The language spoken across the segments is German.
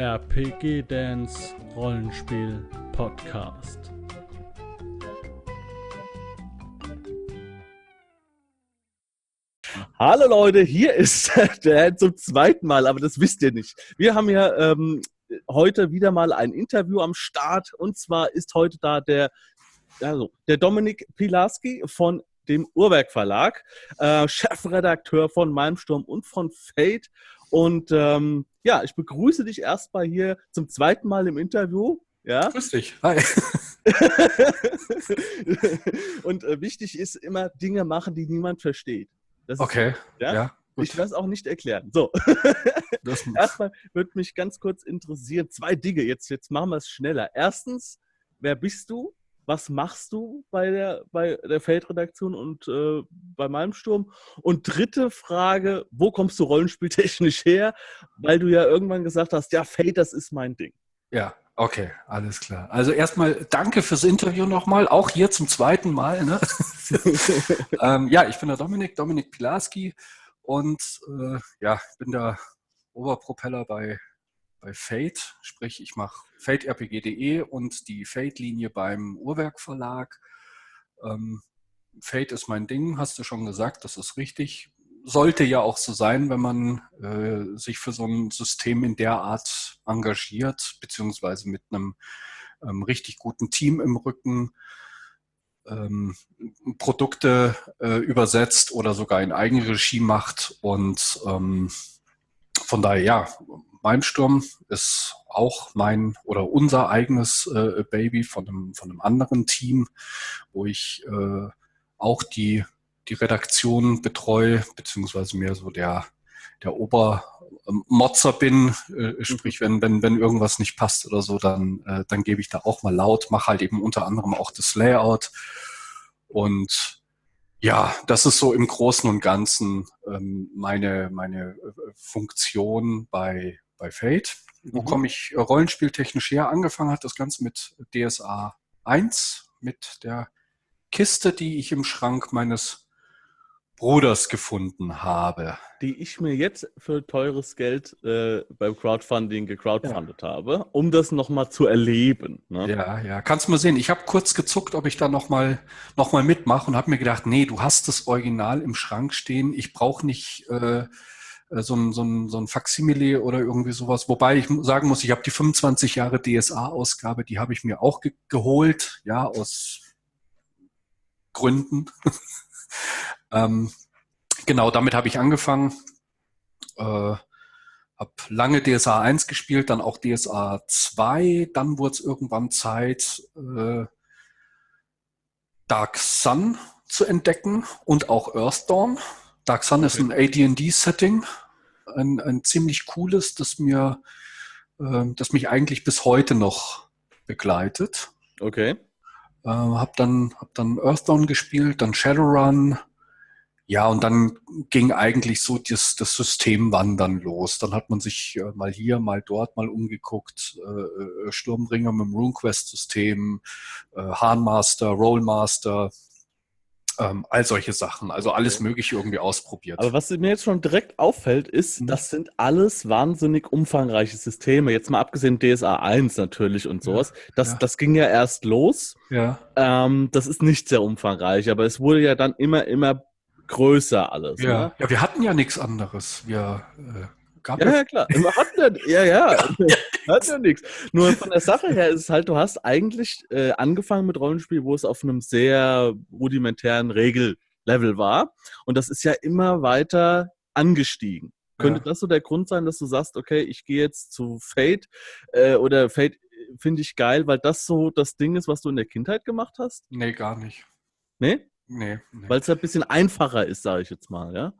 RPG Dance Rollenspiel Podcast. Hallo Leute, hier ist der zum zweiten Mal, aber das wisst ihr nicht. Wir haben ja ähm, heute wieder mal ein Interview am Start und zwar ist heute da der, also, der Dominik Pilarski von dem Uhrwerk Verlag, äh, Chefredakteur von Malmsturm und von Fate. Und ähm, ja, ich begrüße dich erstmal hier zum zweiten Mal im Interview. Ja? Grüß dich. Hi. und äh, wichtig ist immer Dinge machen, die niemand versteht. Das okay. Ist, ja. ja ich werde es auch nicht erklären. So. Erstmal würde mich ganz kurz interessieren, zwei Dinge. Jetzt, jetzt machen wir es schneller. Erstens, wer bist du? Was machst du bei der, bei der Feldredaktion und äh, bei Malmsturm? Und dritte Frage, wo kommst du rollenspieltechnisch her? Weil du ja irgendwann gesagt hast, ja, Fate, das ist mein Ding. Ja, okay, alles klar. Also erstmal danke fürs Interview nochmal, auch hier zum zweiten Mal. Ne? ähm, ja, ich bin der Dominik, Dominik Pilarski und äh, ja, bin der Oberpropeller bei bei Fate, sprich ich mache faterpg.de und die Fate-Linie beim Uhrwerk Verlag. Ähm, Fate ist mein Ding, hast du schon gesagt, das ist richtig. Sollte ja auch so sein, wenn man äh, sich für so ein System in der Art engagiert, beziehungsweise mit einem ähm, richtig guten Team im Rücken ähm, Produkte äh, übersetzt oder sogar in Eigenregie macht. Und ähm, von daher, ja, Malmsturm ist auch mein oder unser eigenes äh, Baby von einem, von einem anderen Team, wo ich äh, auch die, die Redaktion betreue, beziehungsweise mehr so der, der Obermotzer bin, äh, mhm. sprich, wenn, wenn, wenn irgendwas nicht passt oder so, dann, äh, dann gebe ich da auch mal laut, mache halt eben unter anderem auch das Layout und ja, das ist so im Großen und Ganzen ähm, meine, meine äh, Funktion bei, bei Fate. Wo mhm. komme ich äh, rollenspieltechnisch her? Angefangen hat das Ganze mit DSA 1, mit der Kiste, die ich im Schrank meines Bruders gefunden habe. Die ich mir jetzt für teures Geld äh, beim Crowdfunding gecrowdfundet ja. habe, um das nochmal zu erleben. Ne? Ja, ja. Kannst du mal sehen. Ich habe kurz gezuckt, ob ich da nochmal noch mal mitmache und habe mir gedacht, nee, du hast das Original im Schrank stehen. Ich brauche nicht äh, äh, so ein, so ein, so ein Faksimile oder irgendwie sowas. Wobei ich sagen muss, ich habe die 25 Jahre DSA-Ausgabe, die habe ich mir auch ge geholt, ja, aus Gründen. ähm, genau, damit habe ich angefangen. Äh, habe lange DSA 1 gespielt, dann auch DSA 2, dann wurde es irgendwann Zeit, äh, Dark Sun zu entdecken und auch Earthdawn. Dark Sun okay. ist ein AD&D-Setting, ein, ein ziemlich cooles, das mir, äh, das mich eigentlich bis heute noch begleitet. Okay. Äh, hab dann, hab dann Earthdawn gespielt, dann Shadowrun. Ja, und dann ging eigentlich so das, das Systemwandern los. Dann hat man sich äh, mal hier, mal dort mal umgeguckt. Äh, äh Sturmbringer mit dem RuneQuest-System, äh, Hahnmaster, Rollmaster, ähm, all solche Sachen. Also alles okay. Mögliche irgendwie ausprobiert. Aber was mir jetzt schon direkt auffällt, ist, mhm. das sind alles wahnsinnig umfangreiche Systeme. Jetzt mal abgesehen DSA 1 natürlich und sowas. Ja, das, ja. das ging ja erst los. Ja. Ähm, das ist nicht sehr umfangreich, aber es wurde ja dann immer, immer größer alles. Ja, ne? ja wir hatten ja nichts anderes. Wir äh, Gab ja, ja, klar. Wir hatten ja, ja, hat ja nichts. Nur von der Sache her ist es halt, du hast eigentlich äh, angefangen mit Rollenspiel, wo es auf einem sehr rudimentären Regellevel war. Und das ist ja immer weiter angestiegen. Könnte das so der Grund sein, dass du sagst, okay, ich gehe jetzt zu Fate äh, oder Fate finde ich geil, weil das so das Ding ist, was du in der Kindheit gemacht hast? Nee, gar nicht. Nee? Nee. nee. Weil es ein bisschen einfacher ist, sage ich jetzt mal, ja?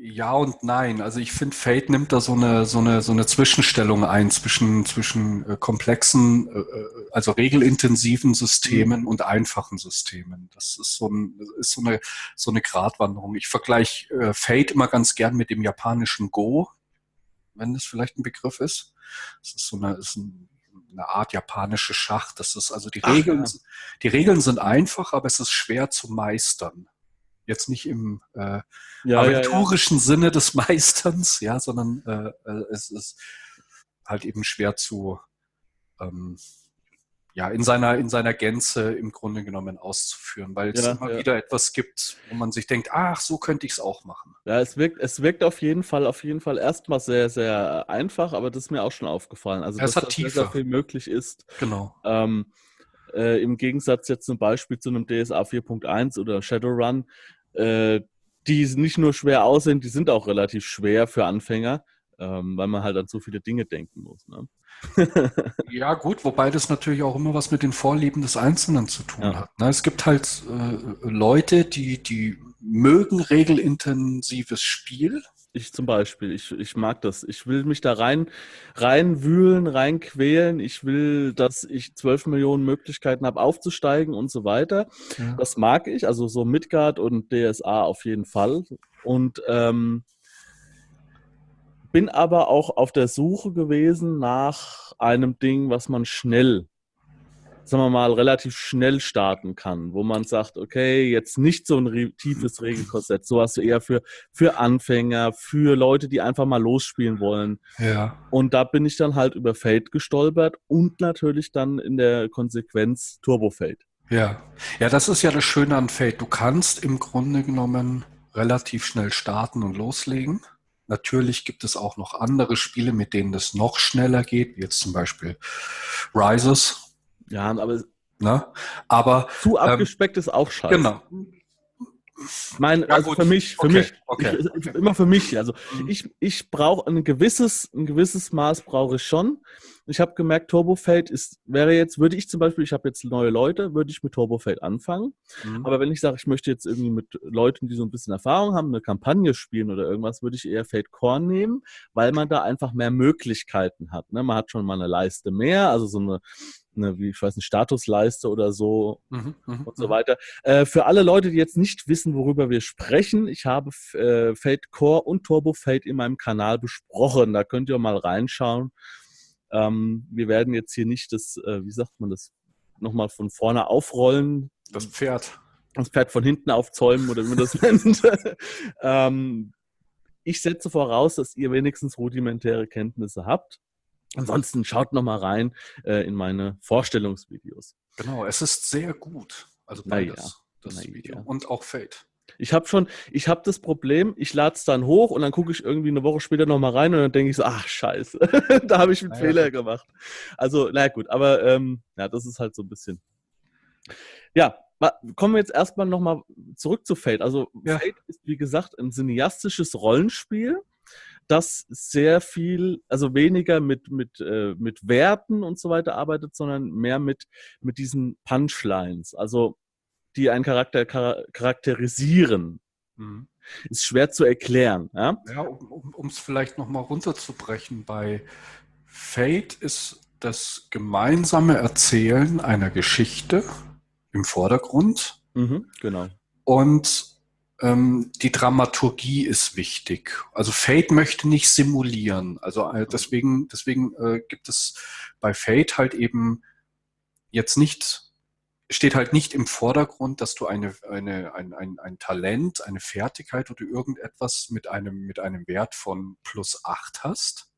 Ja und nein. Also ich finde, Fate nimmt da so eine, so eine, so eine Zwischenstellung ein zwischen, zwischen äh, komplexen, äh, äh, also regelintensiven Systemen mhm. und einfachen Systemen. Das ist so, ein, ist so eine, so eine Gratwanderung. Ich vergleiche äh, Fate immer ganz gern mit dem japanischen Go, wenn das vielleicht ein Begriff ist. Das ist so eine, ist ein, eine Art japanische Schach. Das ist also die Regeln, Ach, ja. die Regeln sind einfach, aber es ist schwer zu meistern. Jetzt nicht im äh, ja, aventurischen ja, ja. Sinne des Meisterns, ja, sondern äh, äh, es ist halt eben schwer zu ähm, ja, in seiner, in seiner Gänze im Grunde genommen auszuführen, weil es immer wieder etwas gibt, wo man sich denkt, ach, so könnte ich es auch machen. Ja, es wirkt, es wirkt auf jeden Fall, auf jeden Fall erstmal sehr, sehr einfach, aber das ist mir auch schon aufgefallen. Also, es dass hat da sehr viel möglich ist. Genau. Ähm, äh, Im Gegensatz jetzt zum Beispiel zu einem DSA 4.1 oder Shadowrun, äh, die nicht nur schwer aussehen, die sind auch relativ schwer für Anfänger, ähm, weil man halt an so viele Dinge denken muss. Ne? ja, gut, wobei das natürlich auch immer was mit den Vorlieben des Einzelnen zu tun ja. hat. Ne? Es gibt halt äh, Leute, die, die mögen regelintensives Spiel. Ich zum Beispiel, ich, ich mag das. Ich will mich da rein reinwühlen, reinquälen. Ich will, dass ich zwölf Millionen Möglichkeiten habe, aufzusteigen und so weiter. Ja. Das mag ich, also so Midgard und DSA auf jeden Fall. Und ähm, bin aber auch auf der Suche gewesen nach einem Ding, was man schnell, sagen wir mal, relativ schnell starten kann, wo man sagt, okay, jetzt nicht so ein tiefes Regelkorsett, so hast du eher für, für Anfänger, für Leute, die einfach mal losspielen wollen. Ja. Und da bin ich dann halt über Fate gestolpert und natürlich dann in der Konsequenz Turbo Fate. Ja. Ja, das ist ja das Schöne an Fate. Du kannst im Grunde genommen relativ schnell starten und loslegen. Natürlich gibt es auch noch andere Spiele, mit denen das noch schneller geht, wie jetzt zum Beispiel Rises. Ja, aber, ne? aber zu abgespeckt ähm, ist auch scheiße. Genau. Mein, ja, also gut. für mich, für okay. mich, okay. Ich, immer für mich. Also mhm. ich, ich brauche ein gewisses, ein gewisses Maß brauche ich schon. Ich habe gemerkt, Turbofate ist, wäre jetzt, würde ich zum Beispiel, ich habe jetzt neue Leute, würde ich mit Turbofate anfangen. Mhm. Aber wenn ich sage, ich möchte jetzt irgendwie mit Leuten, die so ein bisschen Erfahrung haben, eine Kampagne spielen oder irgendwas, würde ich eher Fate Core nehmen, weil man da einfach mehr Möglichkeiten hat. Ne? Man hat schon mal eine Leiste mehr, also so eine eine, wie ich weiß, eine Statusleiste oder so mhm, mhm, und so mhm. weiter. Äh, für alle Leute, die jetzt nicht wissen, worüber wir sprechen, ich habe äh, Fate Core und Turbo Fate in meinem Kanal besprochen. Da könnt ihr mal reinschauen. Ähm, wir werden jetzt hier nicht das, äh, wie sagt man das, nochmal von vorne aufrollen. Das Pferd. Das Pferd von hinten aufzäumen oder wie man das nennt. ähm, ich setze voraus, dass ihr wenigstens rudimentäre Kenntnisse habt. Ansonsten schaut nochmal rein äh, in meine Vorstellungsvideos. Genau, es ist sehr gut. Also beides, ja, das Video ja. und auch Fate. Ich habe schon, ich habe das Problem, ich lade es dann hoch und dann gucke ich irgendwie eine Woche später nochmal rein und dann denke ich so, ach scheiße, da habe ich einen naja, Fehler gemacht. Also, naja gut, aber ähm, ja, das ist halt so ein bisschen. Ja, kommen wir jetzt erstmal nochmal zurück zu Fate. Also ja. Fate ist, wie gesagt, ein cineastisches Rollenspiel, das sehr viel, also weniger mit, mit, äh, mit Werten und so weiter arbeitet, sondern mehr mit, mit diesen Punchlines. Also die einen Charakter charakterisieren. Mhm. Ist schwer zu erklären. Ja, ja um es vielleicht nochmal runterzubrechen, bei Fate ist das gemeinsame Erzählen einer Geschichte im Vordergrund. Mhm, genau. Und die Dramaturgie ist wichtig. Also Fate möchte nicht simulieren. Also äh, deswegen, deswegen äh, gibt es bei Fate halt eben jetzt nicht steht halt nicht im Vordergrund, dass du eine, eine, ein, ein, ein Talent, eine Fertigkeit oder irgendetwas mit einem, mit einem Wert von plus acht hast.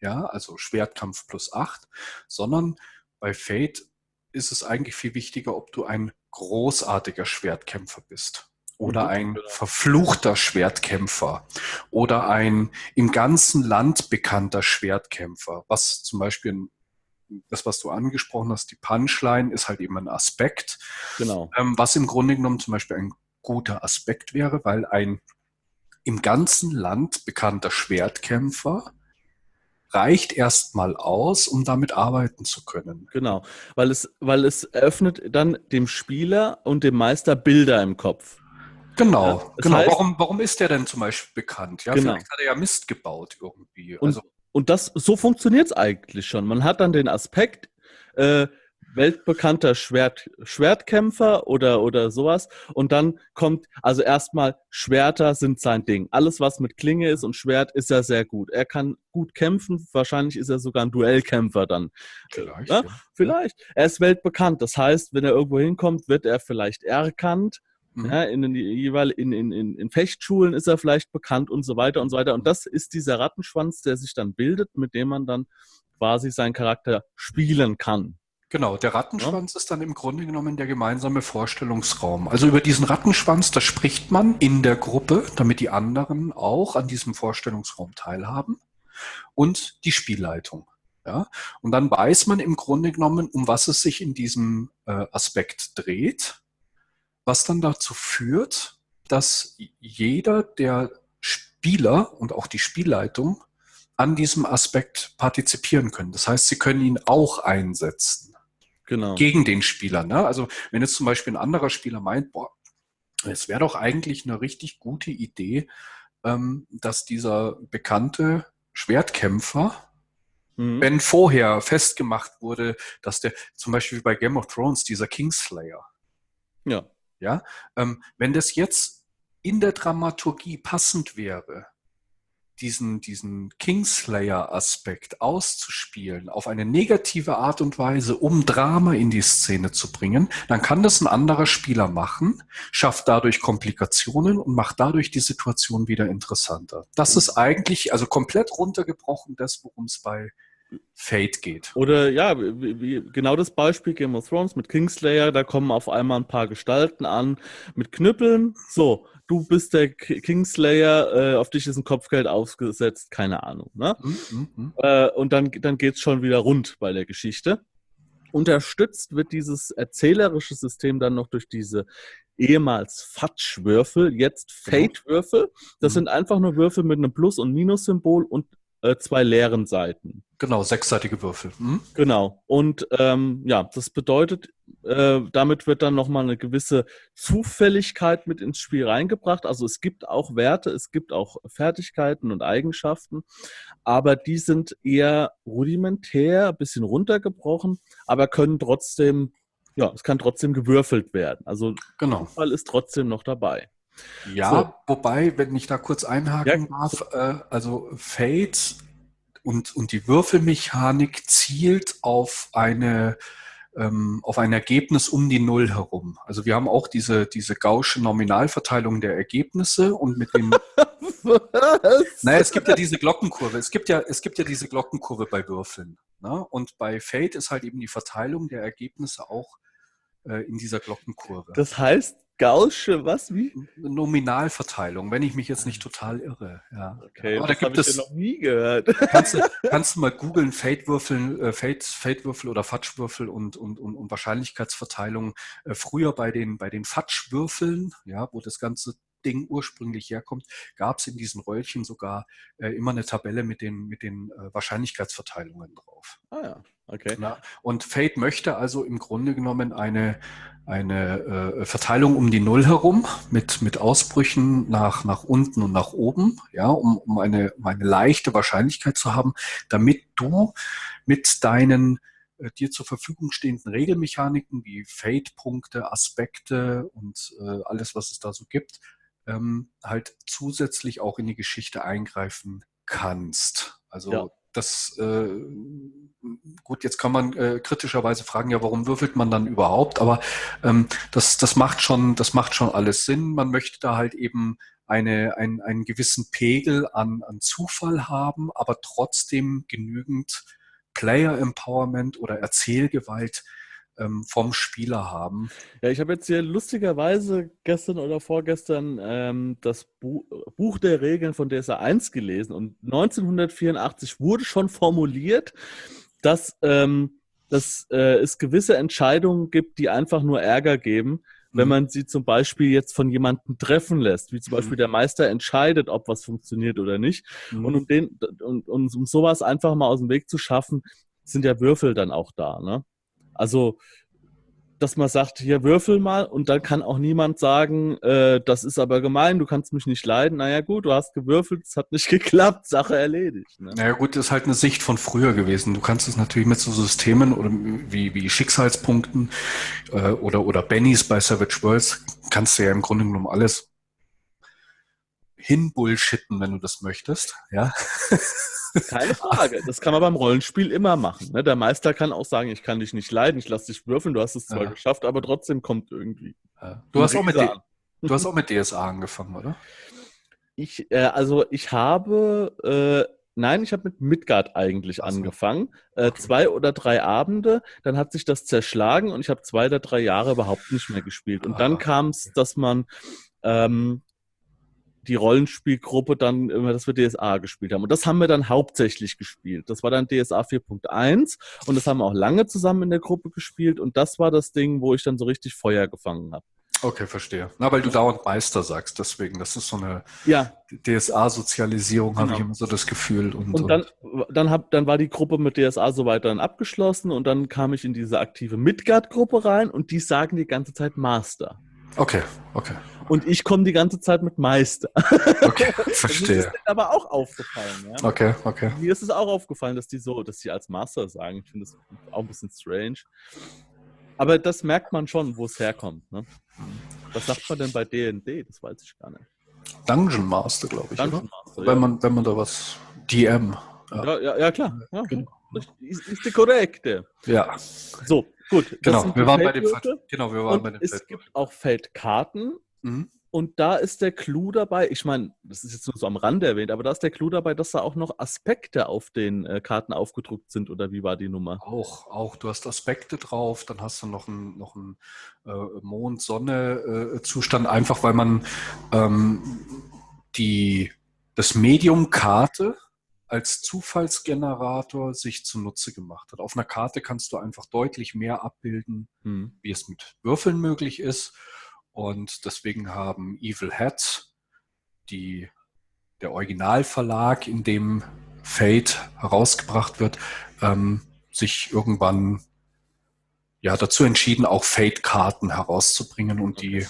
Ja, also Schwertkampf plus acht, sondern bei Fate ist es eigentlich viel wichtiger, ob du ein großartiger Schwertkämpfer bist oder ein verfluchter Schwertkämpfer oder ein im ganzen Land bekannter Schwertkämpfer, was zum Beispiel ein das, was du angesprochen hast, die Punchline ist halt eben ein Aspekt. Genau. Ähm, was im Grunde genommen zum Beispiel ein guter Aspekt wäre, weil ein im ganzen Land bekannter Schwertkämpfer reicht erstmal aus, um damit arbeiten zu können. Genau, weil es, weil es eröffnet dann dem Spieler und dem Meister Bilder im Kopf. Genau, ja, genau. Heißt, warum, warum ist der denn zum Beispiel bekannt? Ja, genau. vielleicht hat er ja Mist gebaut irgendwie. Und, also, und das, so funktioniert es eigentlich schon. Man hat dann den Aspekt, äh, weltbekannter Schwert, Schwertkämpfer oder, oder sowas. Und dann kommt, also erstmal, Schwerter sind sein Ding. Alles, was mit Klinge ist und Schwert, ist er sehr gut. Er kann gut kämpfen. Wahrscheinlich ist er sogar ein Duellkämpfer dann. Vielleicht. Ja? Vielleicht. Er ist weltbekannt. Das heißt, wenn er irgendwo hinkommt, wird er vielleicht erkannt Mhm. Ja, in, den in, in, in Fechtschulen ist er vielleicht bekannt und so weiter und so weiter. Und das ist dieser Rattenschwanz, der sich dann bildet, mit dem man dann quasi seinen Charakter spielen kann. Genau, der Rattenschwanz ja. ist dann im Grunde genommen der gemeinsame Vorstellungsraum. Also über diesen Rattenschwanz, da spricht man in der Gruppe, damit die anderen auch an diesem Vorstellungsraum teilhaben. Und die Spielleitung. Ja? Und dann weiß man im Grunde genommen, um was es sich in diesem äh, Aspekt dreht, was dann dazu führt, dass jeder der Spieler und auch die Spielleitung an diesem Aspekt partizipieren können. Das heißt, sie können ihn auch einsetzen. Genau. Gegen den Spieler. Ne? Also wenn jetzt zum Beispiel ein anderer Spieler meint, boah, es wäre doch eigentlich eine richtig gute Idee, ähm, dass dieser bekannte Schwertkämpfer, mhm. wenn vorher festgemacht wurde, dass der zum Beispiel bei Game of Thrones dieser Kingslayer, ja, ja, ähm, wenn das jetzt in der Dramaturgie passend wäre, diesen, diesen Kingslayer-Aspekt auszuspielen auf eine negative Art und Weise, um Drama in die Szene zu bringen, dann kann das ein anderer Spieler machen, schafft dadurch Komplikationen und macht dadurch die Situation wieder interessanter. Das ist eigentlich, also komplett runtergebrochen, das, worum es bei Fate geht. Oder ja, wie, wie, genau das Beispiel Game of Thrones mit Kingslayer, da kommen auf einmal ein paar Gestalten an mit Knüppeln. So, du bist der Kingslayer, äh, auf dich ist ein Kopfgeld aufgesetzt, keine Ahnung. Ne? Mhm, mhm. äh, und dann, dann geht es schon wieder rund bei der Geschichte. Unterstützt wird dieses erzählerische System dann noch durch diese ehemals Fatsch-Würfel, jetzt Fate-Würfel. Das mhm. sind einfach nur Würfel mit einem Plus- und Minus-Symbol und äh, zwei leeren Seiten. Genau, sechsseitige Würfel. Mhm. Genau. Und ähm, ja, das bedeutet, äh, damit wird dann nochmal eine gewisse Zufälligkeit mit ins Spiel reingebracht. Also es gibt auch Werte, es gibt auch Fertigkeiten und Eigenschaften, aber die sind eher rudimentär, ein bisschen runtergebrochen, aber können trotzdem, ja, es kann trotzdem gewürfelt werden. Also genau. Fall ist trotzdem noch dabei. Ja, so. wobei, wenn ich da kurz einhaken ja. darf, äh, also Fate und, und die Würfelmechanik zielt auf eine ähm, auf ein Ergebnis um die Null herum. Also wir haben auch diese, diese gausche Nominalverteilung der Ergebnisse und mit dem Was? Naja, es gibt ja diese Glockenkurve. Es gibt ja, es gibt ja diese Glockenkurve bei Würfeln. Ne? Und bei Fate ist halt eben die Verteilung der Ergebnisse auch äh, in dieser Glockenkurve. Das heißt, Gaußsche, was, wie? Nominalverteilung, wenn ich mich jetzt nicht total irre. Ja. Okay, Aber das da gibt es noch nie gehört. Kannst du, kannst du mal googeln, Fate-Würfel äh, Fate, Fate oder Fatschwürfel und, und, und, und Wahrscheinlichkeitsverteilung. Äh, früher bei den, bei den Fatschwürfeln, ja, wo das ganze Ding ursprünglich herkommt, gab es in diesen Röllchen sogar äh, immer eine Tabelle mit den, mit den äh, Wahrscheinlichkeitsverteilungen drauf. Ah ja, okay. Na, und Fate möchte also im Grunde genommen eine, eine äh, Verteilung um die Null herum mit, mit Ausbrüchen nach, nach unten und nach oben, ja, um, um, eine, um eine leichte Wahrscheinlichkeit zu haben, damit du mit deinen äh, dir zur Verfügung stehenden Regelmechaniken wie Fate-Punkte, Aspekte und äh, alles, was es da so gibt, ähm, halt zusätzlich auch in die Geschichte eingreifen kannst. Also ja das äh, gut, jetzt kann man äh, kritischerweise fragen, ja, warum würfelt man dann überhaupt? Aber ähm, das, das macht schon, das macht schon alles Sinn. Man möchte da halt eben eine, ein, einen gewissen Pegel an, an Zufall haben, aber trotzdem genügend Player Empowerment oder Erzählgewalt, ähm, vom Spieler haben. Ja, ich habe jetzt hier lustigerweise gestern oder vorgestern ähm, das Bu Buch der Regeln von DSA 1 gelesen und 1984 wurde schon formuliert, dass, ähm, dass äh, es gewisse Entscheidungen gibt, die einfach nur Ärger geben, wenn mhm. man sie zum Beispiel jetzt von jemandem treffen lässt, wie zum Beispiel mhm. der Meister entscheidet, ob was funktioniert oder nicht. Mhm. Und um den, und, und um sowas einfach mal aus dem Weg zu schaffen, sind ja Würfel dann auch da. Ne? Also, dass man sagt, hier würfel mal und dann kann auch niemand sagen, äh, das ist aber gemein, du kannst mich nicht leiden. Naja gut, du hast gewürfelt, es hat nicht geklappt, Sache erledigt. Ne? Naja gut, das ist halt eine Sicht von früher gewesen. Du kannst es natürlich mit so Systemen oder wie, wie Schicksalspunkten äh, oder, oder Bennys bei Savage Worlds, kannst du ja im Grunde genommen alles hinbullshitten, wenn du das möchtest. Ja. Keine Frage. Das kann man beim Rollenspiel immer machen. Ne? Der Meister kann auch sagen, ich kann dich nicht leiden, ich lasse dich würfeln, du hast es zwar ja. geschafft, aber trotzdem kommt irgendwie. Ja. Du, hast auch mit Du hast auch mit DSA angefangen, oder? Ich, äh, also ich habe, äh, nein, ich habe mit Midgard eigentlich so. angefangen. Äh, okay. Zwei oder drei Abende, dann hat sich das zerschlagen und ich habe zwei oder drei Jahre überhaupt nicht mehr gespielt. Und ah, dann kam es, okay. dass man ähm, die Rollenspielgruppe dann immer, dass wir DSA gespielt haben. Und das haben wir dann hauptsächlich gespielt. Das war dann DSA 4.1 und das haben wir auch lange zusammen in der Gruppe gespielt und das war das Ding, wo ich dann so richtig Feuer gefangen habe. Okay, verstehe. Na, weil du dauernd Meister sagst, deswegen, das ist so eine ja. DSA-Sozialisierung, genau. habe ich immer so das Gefühl. Und, und dann, dann, hab, dann war die Gruppe mit DSA soweit dann abgeschlossen und dann kam ich in diese aktive Midgard-Gruppe rein und die sagen die ganze Zeit Master. Okay, okay. Und ich komme die ganze Zeit mit Meister. Okay, verstehe. Das ist aber auch aufgefallen. Ja? Okay, okay. Mir ist es auch aufgefallen, dass die so, dass die als Master sagen. Ich finde das auch ein bisschen strange. Aber das merkt man schon, wo es herkommt. Ne? Was sagt man denn bei D&D? Das weiß ich gar nicht. Dungeon Master, glaube ich. Dungeon Master, wenn, ja. man, wenn man da was DM. Ja, ja, ja, ja klar. Ja. Genau. Ist, ist die korrekte. Ja. So, gut. Genau, wir waren bei dem Genau, wir waren und bei dem Es gibt auch Feldkarten. Mhm. Und da ist der Clou dabei, ich meine, das ist jetzt nur so am Rande erwähnt, aber da ist der Clou dabei, dass da auch noch Aspekte auf den äh, Karten aufgedruckt sind, oder wie war die Nummer? Auch, auch. Du hast Aspekte drauf, dann hast du noch einen, noch einen äh, Mond-Sonne-Zustand, einfach weil man ähm, die, das Medium Karte als Zufallsgenerator sich zunutze gemacht hat. Auf einer Karte kannst du einfach deutlich mehr abbilden, hm. wie es mit Würfeln möglich ist. Und deswegen haben Evil Hat, die, der Originalverlag, in dem Fate herausgebracht wird, ähm, sich irgendwann ja, dazu entschieden, auch Fate-Karten herauszubringen. Und die,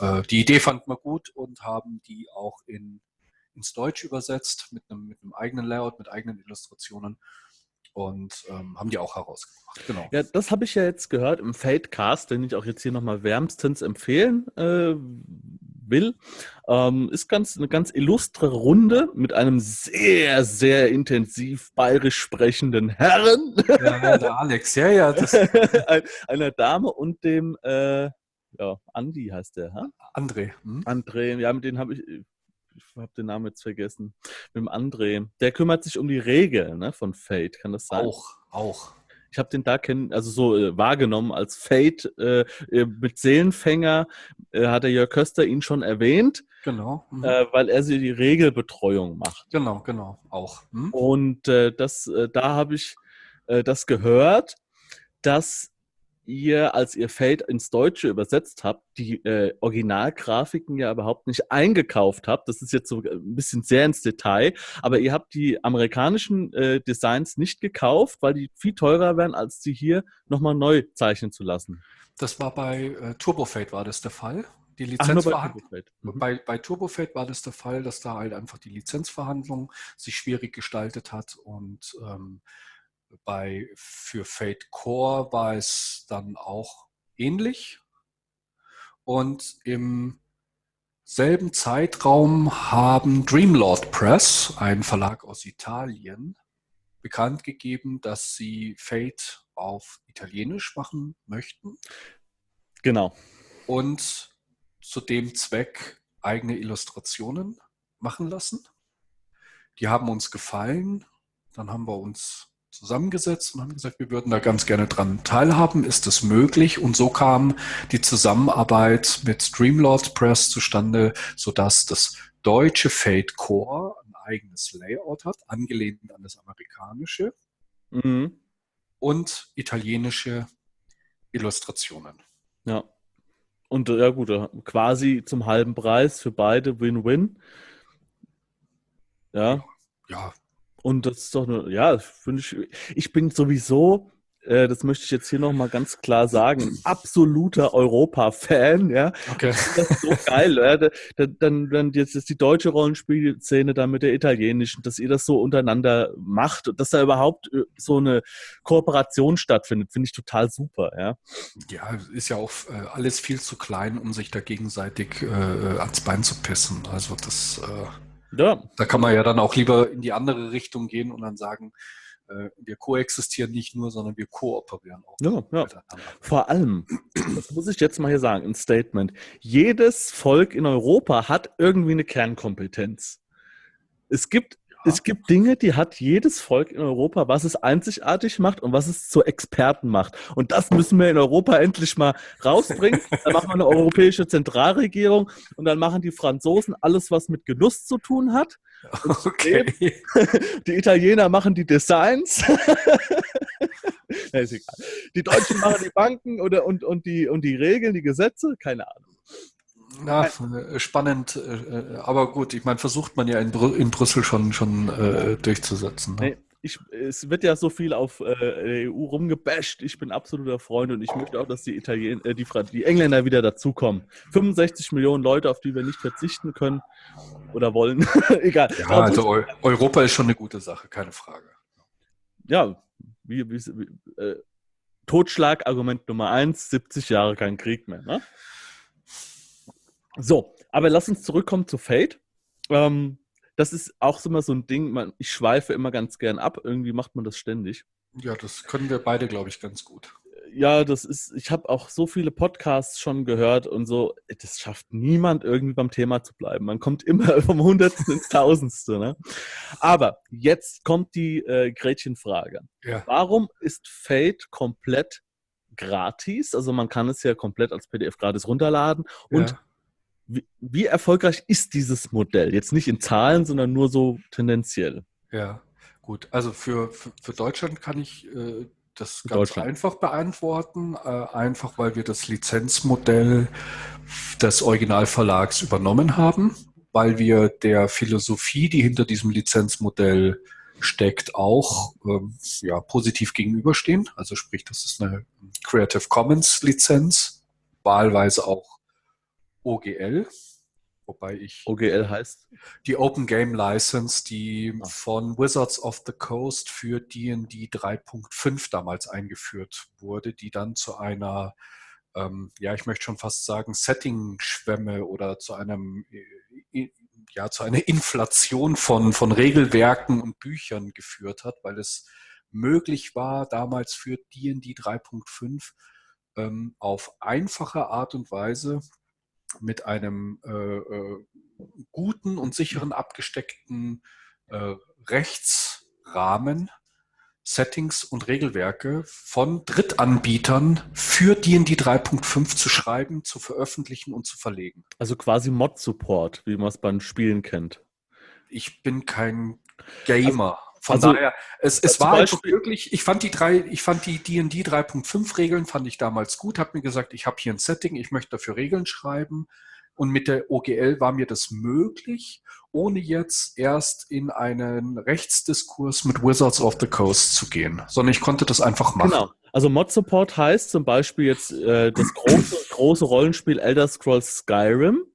äh, die Idee fanden wir gut und haben die auch in, ins Deutsch übersetzt mit einem, mit einem eigenen Layout, mit eigenen Illustrationen und ähm, haben die auch herausgebracht. Genau. Ja, das habe ich ja jetzt gehört im Fadecast, den ich auch jetzt hier nochmal wärmstens empfehlen äh, will. Ähm, ist ganz eine ganz illustre Runde mit einem sehr, sehr intensiv bayerisch sprechenden Herren. Ja, der Alex, ja, ja. einer Dame und dem äh, ja, Andi heißt der, ha? André. Hm? André, ja, mit dem habe ich, ich habe den Namen jetzt vergessen, mit dem André. Der kümmert sich um die Regeln ne, von Fate, kann das sein? Auch, auch. Ich habe den da kennen, also so äh, wahrgenommen als Fate äh, äh, mit Seelenfänger äh, hat der Jörg Köster ihn schon erwähnt. Genau. Mhm. Äh, weil er sie die Regelbetreuung macht. Genau, genau, auch. Mhm. Und äh, das, da habe ich das gehört, dass ihr, als ihr Fate ins Deutsche übersetzt habt, die äh, Originalgrafiken ja überhaupt nicht eingekauft habt. Das ist jetzt so ein bisschen sehr ins Detail, aber ihr habt die amerikanischen äh, Designs nicht gekauft, weil die viel teurer wären, als sie hier nochmal neu zeichnen zu lassen. Das war bei äh, Turbofate war das der Fall. Die Lizenzverhandlung. Bei, mhm. bei, bei Turbofate war das der Fall, dass da halt einfach die Lizenzverhandlung sich schwierig gestaltet hat und ähm, bei, für Fate Core war es dann auch ähnlich. Und im selben Zeitraum haben Dreamlord Press, ein Verlag aus Italien, bekannt gegeben, dass sie Fate auf Italienisch machen möchten. Genau. Und zu dem Zweck eigene Illustrationen machen lassen. Die haben uns gefallen. Dann haben wir uns zusammengesetzt und haben gesagt, wir würden da ganz gerne dran teilhaben. Ist es möglich? Und so kam die Zusammenarbeit mit Streamlords Press zustande, sodass das deutsche Fate Core ein eigenes Layout hat, angelehnt an das amerikanische mhm. und italienische Illustrationen. Ja. Und ja gut, quasi zum halben Preis für beide Win-Win. Ja. Ja, und das ist doch nur, ja, finde ich, ich bin sowieso, äh, das möchte ich jetzt hier nochmal ganz klar sagen, absoluter Europa-Fan, ja. Okay. Das ist so geil, ja. Dann, dann, dann jetzt ist die deutsche Rollenspielszene da mit der italienischen, dass ihr das so untereinander macht und dass da überhaupt äh, so eine Kooperation stattfindet, finde ich total super, ja. Ja, ist ja auch äh, alles viel zu klein, um sich da gegenseitig äh, ans Bein zu pissen. Also das, äh ja. Da kann man ja dann auch lieber in die andere Richtung gehen und dann sagen, äh, wir koexistieren nicht nur, sondern wir kooperieren auch. Ja, ja. Vor allem, das muss ich jetzt mal hier sagen, ein Statement. Jedes Volk in Europa hat irgendwie eine Kernkompetenz. Es gibt es gibt Dinge, die hat jedes Volk in Europa, was es einzigartig macht und was es zu Experten macht. Und das müssen wir in Europa endlich mal rausbringen. Dann machen wir eine europäische Zentralregierung und dann machen die Franzosen alles, was mit Genuss zu tun hat. Okay. Die Italiener machen die Designs. die Deutschen machen die Banken oder, und, und, die, und die Regeln, die Gesetze, keine Ahnung. Ja, äh, spannend, äh, äh, aber gut, ich meine, versucht man ja in, Brü in Brüssel schon, schon äh, durchzusetzen. Ne? Ich, es wird ja so viel auf äh, EU rumgebasht. Ich bin absoluter Freund und ich möchte auch, dass die, Italien äh, die, die Engländer wieder dazukommen. 65 Millionen Leute, auf die wir nicht verzichten können oder wollen. Egal. Ja, also Eu Europa ist schon eine gute Sache, keine Frage. Ja, wie, wie, wie Totschlagargument Nummer eins: 70 Jahre kein Krieg mehr. Ne? So, aber lass uns zurückkommen zu Fate. Ähm, das ist auch immer so ein Ding, man, ich schweife immer ganz gern ab, irgendwie macht man das ständig. Ja, das können wir beide, glaube ich, ganz gut. Ja, das ist, ich habe auch so viele Podcasts schon gehört und so, das schafft niemand irgendwie beim Thema zu bleiben. Man kommt immer vom Hundertsten ins Tausendste. Ne? Aber jetzt kommt die äh, Gretchenfrage. Ja. Warum ist Fate komplett gratis? Also man kann es ja komplett als PDF gratis runterladen und ja wie, wie, erfolgreich ist dieses Modell? Jetzt nicht in Zahlen, sondern nur so tendenziell. Ja, gut. Also für, für, für Deutschland kann ich äh, das ganz einfach beantworten. Äh, einfach, weil wir das Lizenzmodell des Originalverlags übernommen haben, weil wir der Philosophie, die hinter diesem Lizenzmodell steckt, auch ähm, ja, positiv gegenüberstehen. Also sprich, das ist eine Creative Commons Lizenz, wahlweise auch OGL, wobei ich. OGL heißt? Die Open Game License, die ah. von Wizards of the Coast für DD 3.5 damals eingeführt wurde, die dann zu einer, ähm, ja, ich möchte schon fast sagen, Setting-Schwemme oder zu einem äh, ja, zu einer Inflation von, von Regelwerken und Büchern geführt hat, weil es möglich war, damals für D&D 3.5 ähm, auf einfache Art und Weise mit einem äh, äh, guten und sicheren abgesteckten äh, Rechtsrahmen Settings und Regelwerke von Drittanbietern für D&D 3.5 zu schreiben, zu veröffentlichen und zu verlegen. Also quasi Mod-Support, wie man es beim Spielen kennt. Ich bin kein Gamer. Also, von also, daher, es, es war einfach wirklich, ich fand die drei, ich fand die D&D 3.5 Regeln fand ich damals gut, habe mir gesagt, ich habe hier ein Setting, ich möchte dafür Regeln schreiben und mit der OGL war mir das möglich, ohne jetzt erst in einen Rechtsdiskurs mit Wizards of the Coast zu gehen, sondern ich konnte das einfach machen. Genau. Also Mod Support heißt zum Beispiel jetzt äh, das große, große Rollenspiel Elder Scrolls Skyrim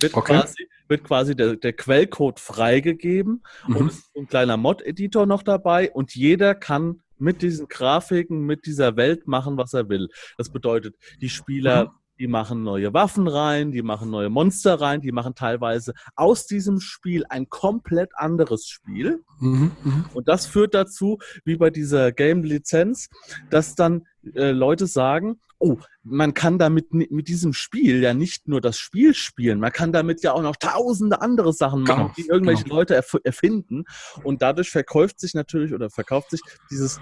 wird okay. quasi wird quasi der, der Quellcode freigegeben mhm. und ein kleiner Mod-Editor noch dabei und jeder kann mit diesen Grafiken, mit dieser Welt machen, was er will. Das bedeutet, die Spieler mhm. Die machen neue Waffen rein, die machen neue Monster rein, die machen teilweise aus diesem Spiel ein komplett anderes Spiel. Mhm, mh. Und das führt dazu, wie bei dieser Game-Lizenz, dass dann äh, Leute sagen, oh, man kann damit mit diesem Spiel ja nicht nur das Spiel spielen, man kann damit ja auch noch tausende andere Sachen machen, genau, die irgendwelche genau. Leute erf erfinden. Und dadurch verkauft sich natürlich oder verkauft sich dieses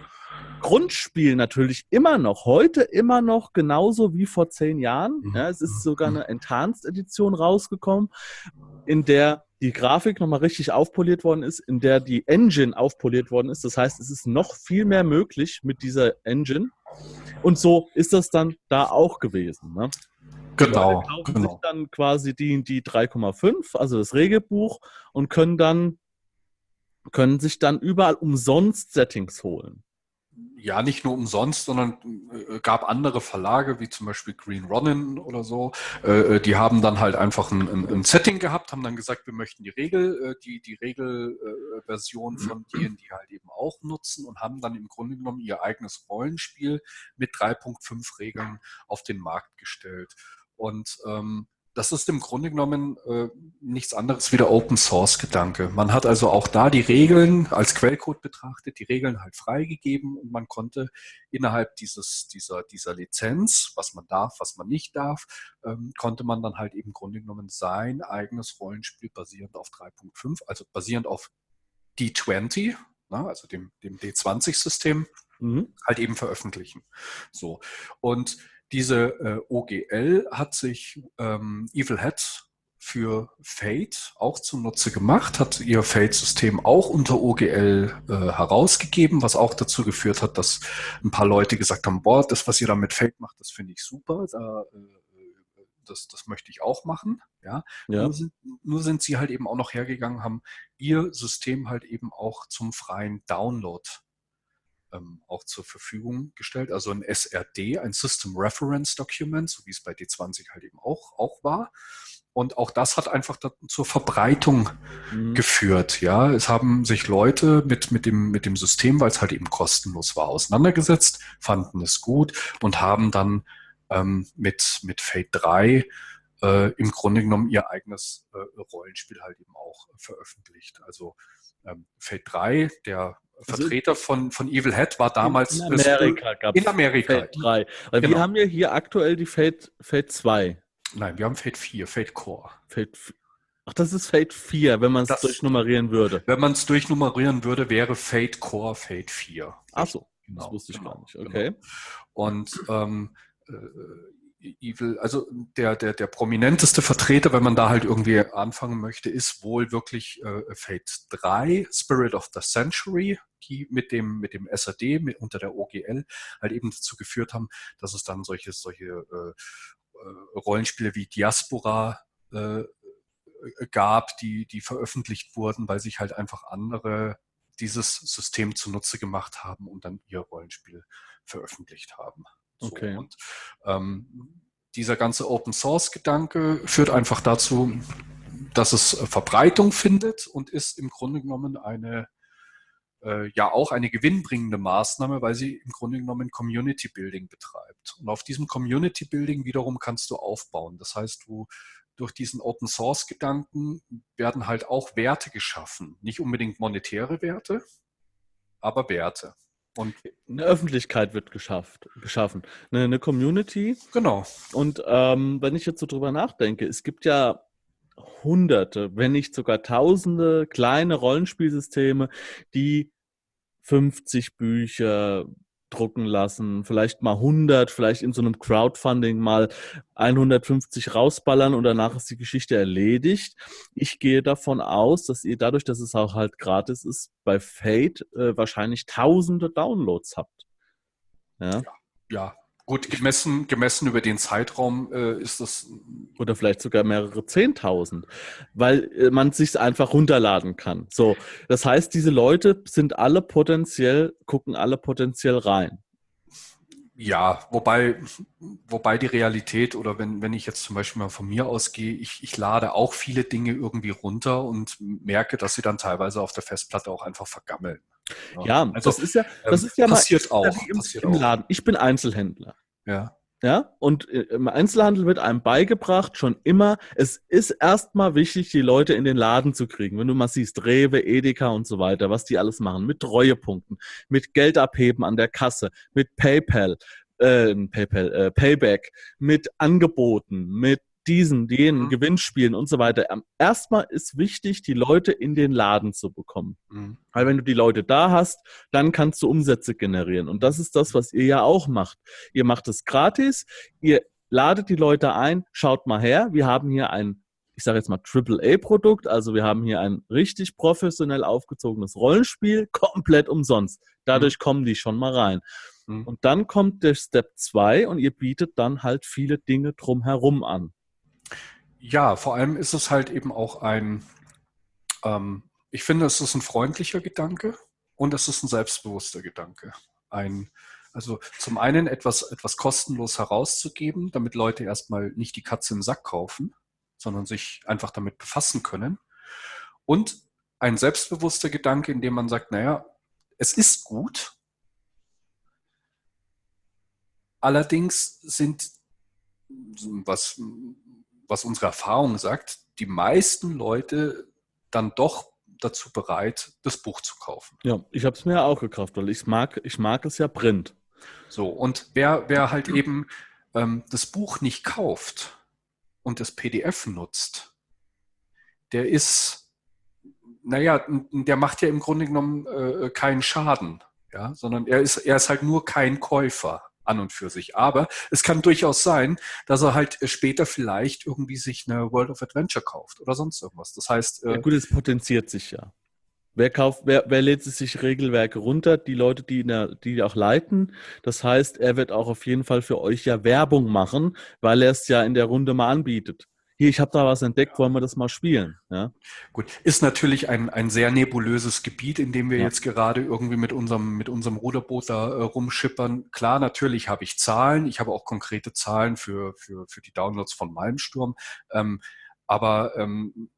Grundspiel natürlich immer noch, heute immer noch genauso wie vor zehn Jahren. Mhm. Ja, es ist sogar eine Enhanced-Edition rausgekommen, in der die Grafik nochmal richtig aufpoliert worden ist, in der die Engine aufpoliert worden ist. Das heißt, es ist noch viel mehr möglich mit dieser Engine. Und so ist das dann da auch gewesen. Ne? Genau. Die kaufen genau. sich dann quasi die, die 3,5, also das Regelbuch, und können dann können sich dann überall umsonst Settings holen ja nicht nur umsonst, sondern äh, gab andere Verlage, wie zum Beispiel Green Ronin oder so, äh, äh die haben dann halt einfach ein, ein, ein, Setting gehabt, haben dann gesagt, wir möchten die Regel, äh, die, die Regelversion äh, von D&D halt eben auch nutzen und haben dann im Grunde genommen ihr eigenes Rollenspiel mit 3.5 Regeln auf den Markt gestellt. Und ähm, das ist im Grunde genommen äh, nichts anderes wie der Open Source Gedanke. Man hat also auch da die Regeln als Quellcode betrachtet, die Regeln halt freigegeben und man konnte innerhalb dieses, dieser, dieser Lizenz, was man darf, was man nicht darf, ähm, konnte man dann halt eben im Grunde genommen sein eigenes Rollenspiel basierend auf 3.5, also basierend auf D20, na, ne, also dem, dem D20-System, mhm. halt eben veröffentlichen. So. Und diese äh, OGL hat sich ähm, Evil Hat für Fate auch zunutze gemacht, hat ihr Fate-System auch unter OGL äh, herausgegeben, was auch dazu geführt hat, dass ein paar Leute gesagt haben, boah, das, was ihr da mit Fate macht, das finde ich super, da, äh, das, das möchte ich auch machen. Ja? ja. Nur, sind, nur sind sie halt eben auch noch hergegangen, haben ihr System halt eben auch zum freien Download ähm, auch zur Verfügung gestellt. Also ein SRD, ein System Reference Document, so wie es bei D20 halt eben auch, auch war. Und auch das hat einfach zur Verbreitung mhm. geführt. Ja, es haben sich Leute mit, mit dem, mit dem System, weil es halt eben kostenlos war, auseinandergesetzt, fanden es gut und haben dann ähm, mit, mit Fate 3 äh, im Grunde genommen ihr eigenes äh, Rollenspiel halt eben auch äh, veröffentlicht. Also ähm, Fate 3, der Vertreter von, von Evil Head war damals in Amerika. Gab's in Amerika. Fate 3. Weil genau. wir haben ja hier aktuell die Fate, Fate 2. Nein, wir haben Fate 4, Fate Core. Fate, ach, das ist Fate 4, wenn man es durchnummerieren würde. Wenn man es durchnummerieren würde, wäre Fate Core Fate 4. Ach so, genau, das wusste ich genau, gar nicht. Okay. Genau. Und ähm, äh, Evil, also der, der, der prominenteste Vertreter, wenn man da halt irgendwie anfangen möchte, ist wohl wirklich äh, Fate 3, Spirit of the Century, die mit dem, mit dem SAD, mit, unter der OGL, halt eben dazu geführt haben, dass es dann solche, solche äh, äh, Rollenspiele wie Diaspora äh, gab, die, die veröffentlicht wurden, weil sich halt einfach andere dieses System zunutze gemacht haben und dann ihr Rollenspiel veröffentlicht haben. So, okay. Und ähm, dieser ganze Open Source Gedanke führt einfach dazu, dass es Verbreitung findet und ist im Grunde genommen eine äh, ja auch eine gewinnbringende Maßnahme, weil sie im Grunde genommen Community Building betreibt. Und auf diesem Community Building wiederum kannst du aufbauen. Das heißt, du durch diesen Open Source Gedanken werden halt auch Werte geschaffen. Nicht unbedingt monetäre Werte, aber Werte. Und eine Öffentlichkeit wird geschafft, geschaffen. Eine, eine Community. Genau. Und ähm, wenn ich jetzt so drüber nachdenke, es gibt ja hunderte, wenn nicht sogar tausende kleine Rollenspielsysteme, die 50 Bücher, drucken lassen, vielleicht mal 100, vielleicht in so einem Crowdfunding mal 150 rausballern und danach ist die Geschichte erledigt. Ich gehe davon aus, dass ihr dadurch, dass es auch halt gratis ist, bei Fate äh, wahrscheinlich tausende Downloads habt. Ja, ja, ja Gut, gemessen, gemessen über den Zeitraum äh, ist das. Oder vielleicht sogar mehrere Zehntausend, weil äh, man sich einfach runterladen kann. So, das heißt, diese Leute sind alle potenziell, gucken alle potenziell rein. Ja, wobei, wobei die Realität oder wenn, wenn ich jetzt zum Beispiel mal von mir ausgehe, ich, ich lade auch viele Dinge irgendwie runter und merke, dass sie dann teilweise auf der Festplatte auch einfach vergammeln. Ja, also, das ist ja, das ist ja passiert mal, auch. Im, passiert im Laden. Ich bin Einzelhändler. Ja. Ja, und äh, im Einzelhandel wird einem beigebracht, schon immer, es ist erstmal wichtig, die Leute in den Laden zu kriegen. Wenn du mal siehst, Rewe, Edeka und so weiter, was die alles machen, mit Treuepunkten, mit Geld abheben an der Kasse, mit PayPal, äh, PayPal, äh, Payback, mit Angeboten, mit diesen, jenen, mhm. Gewinnspielen und so weiter. Erstmal ist wichtig, die Leute in den Laden zu bekommen. Mhm. Weil wenn du die Leute da hast, dann kannst du Umsätze generieren. Und das ist das, was ihr ja auch macht. Ihr macht es gratis, ihr ladet die Leute ein, schaut mal her, wir haben hier ein ich sage jetzt mal AAA-Produkt. Also wir haben hier ein richtig professionell aufgezogenes Rollenspiel, komplett umsonst. Dadurch mhm. kommen die schon mal rein. Mhm. Und dann kommt der Step 2 und ihr bietet dann halt viele Dinge drumherum an. Ja, vor allem ist es halt eben auch ein, ähm, ich finde, es ist ein freundlicher Gedanke und es ist ein selbstbewusster Gedanke. Ein, also zum einen etwas, etwas kostenlos herauszugeben, damit Leute erstmal nicht die Katze im Sack kaufen, sondern sich einfach damit befassen können. Und ein selbstbewusster Gedanke, in dem man sagt, naja, es ist gut. Allerdings sind, was was unsere Erfahrung sagt, die meisten Leute dann doch dazu bereit, das Buch zu kaufen. Ja, ich habe es mir auch gekauft, weil ich mag, ich mag es ja Print. So, und wer, wer halt eben ähm, das Buch nicht kauft und das PDF nutzt, der ist, naja, der macht ja im Grunde genommen äh, keinen Schaden, ja, sondern er ist, er ist halt nur kein Käufer an und für sich. Aber es kann durchaus sein, dass er halt später vielleicht irgendwie sich eine World of Adventure kauft oder sonst irgendwas. Das heißt. Äh, ja, gut, es potenziert sich ja. Wer kauft, wer, wer lädt sich Regelwerke runter? Die Leute, die, der, die auch leiten. Das heißt, er wird auch auf jeden Fall für euch ja Werbung machen, weil er es ja in der Runde mal anbietet hier, ich habe da was entdeckt, wollen wir das mal spielen? Ja? Gut, ist natürlich ein, ein sehr nebulöses Gebiet, in dem wir ja. jetzt gerade irgendwie mit unserem, mit unserem Ruderboot da äh, rumschippern. Klar, natürlich habe ich Zahlen, ich habe auch konkrete Zahlen für, für, für die Downloads von Malmsturm. Ähm, aber ähm,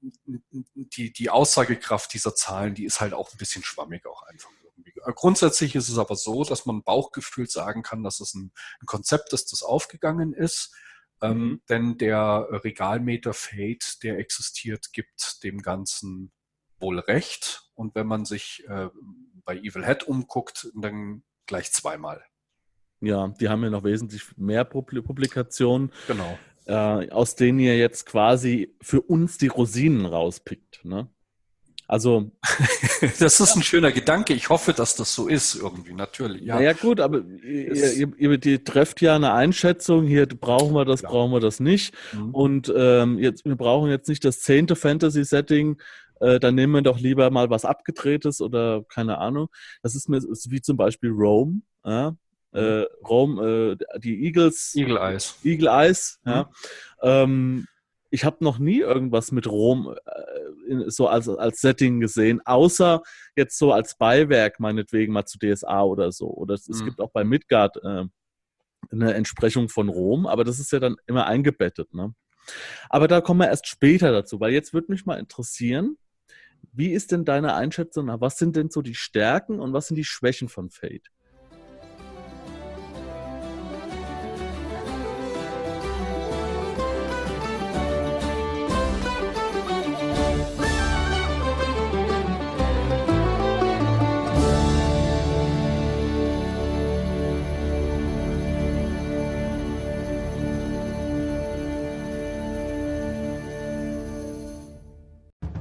die, die Aussagekraft dieser Zahlen, die ist halt auch ein bisschen schwammig auch einfach. Irgendwie. Grundsätzlich ist es aber so, dass man Bauchgefühl sagen kann, dass es ein, ein Konzept ist, das aufgegangen ist ähm, mhm. denn der Regalmeter Fate, der existiert, gibt dem Ganzen wohl recht. Und wenn man sich äh, bei Evil Head umguckt, dann gleich zweimal. Ja, die haben ja noch wesentlich mehr Publikationen. Genau. Äh, aus denen ihr jetzt quasi für uns die Rosinen rauspickt. Ne? Also. das ist ein schöner Gedanke. Ich hoffe, dass das so ist, irgendwie, natürlich. Ja, naja, gut, aber ihr, ihr, ihr, ihr, trefft ja eine Einschätzung. Hier brauchen wir das, ja. brauchen wir das nicht. Mhm. Und ähm, jetzt, wir brauchen jetzt nicht das zehnte Fantasy-Setting. Äh, dann nehmen wir doch lieber mal was Abgedrehtes oder keine Ahnung. Das ist mir ist wie zum Beispiel Rome. Ja? Äh, mhm. Rome, äh, die Eagles. Eagle Eyes. Eagle Eyes, mhm. ja. Ähm, ich habe noch nie irgendwas mit Rom äh, in, so als, als Setting gesehen, außer jetzt so als Beiwerk, meinetwegen mal zu DSA oder so. Oder es, mhm. es gibt auch bei Midgard äh, eine Entsprechung von Rom, aber das ist ja dann immer eingebettet. Ne? Aber da kommen wir erst später dazu, weil jetzt würde mich mal interessieren, wie ist denn deine Einschätzung? Was sind denn so die Stärken und was sind die Schwächen von Fate?